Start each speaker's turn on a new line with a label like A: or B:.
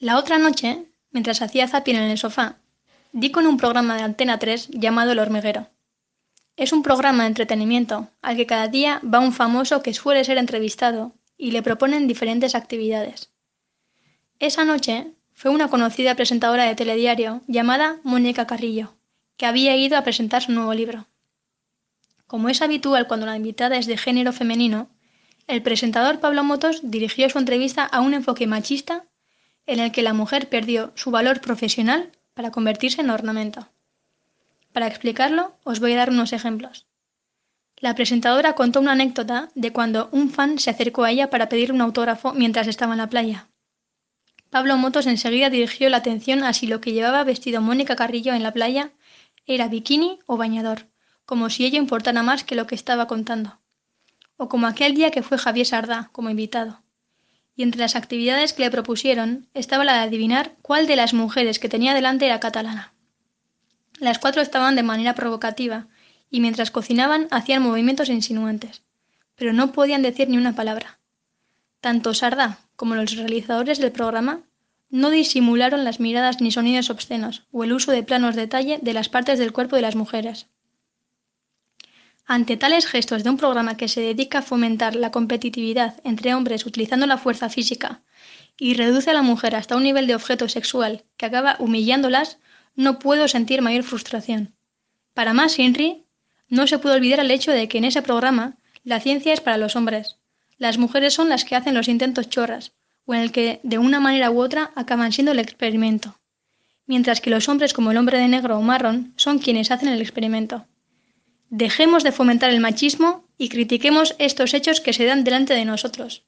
A: La otra noche, mientras hacía zapping en el sofá, di con un programa de Antena 3 llamado El Hormiguero. Es un programa de entretenimiento al que cada día va un famoso que suele ser entrevistado y le proponen diferentes actividades. Esa noche fue una conocida presentadora de telediario llamada Mónica Carrillo, que había ido a presentar su nuevo libro. Como es habitual cuando la invitada es de género femenino, el presentador Pablo Motos dirigió su entrevista a un enfoque machista en el que la mujer perdió su valor profesional para convertirse en ornamento. Para explicarlo, os voy a dar unos ejemplos. La presentadora contó una anécdota de cuando un fan se acercó a ella para pedirle un autógrafo mientras estaba en la playa. Pablo Motos enseguida dirigió la atención a si lo que llevaba vestido Mónica Carrillo en la playa era bikini o bañador, como si ello importara más que lo que estaba contando. O como aquel día que fue Javier Sardá como invitado. Y entre las actividades que le propusieron estaba la de adivinar cuál de las mujeres que tenía delante era catalana. Las cuatro estaban de manera provocativa, y mientras cocinaban hacían movimientos insinuantes, pero no podían decir ni una palabra. Tanto Sardá como los realizadores del programa no disimularon las miradas ni sonidos obscenos o el uso de planos detalle de las partes del cuerpo de las mujeres. Ante tales gestos de un programa que se dedica a fomentar la competitividad entre hombres utilizando la fuerza física y reduce a la mujer hasta un nivel de objeto sexual que acaba humillándolas, no puedo sentir mayor frustración. Para más Henry, no se puede olvidar el hecho de que en ese programa la ciencia es para los hombres. Las mujeres son las que hacen los intentos chorras, o en el que, de una manera u otra, acaban siendo el experimento. Mientras que los hombres como el hombre de negro o marrón son quienes hacen el experimento. Dejemos de fomentar el machismo y critiquemos estos hechos que se dan delante de nosotros.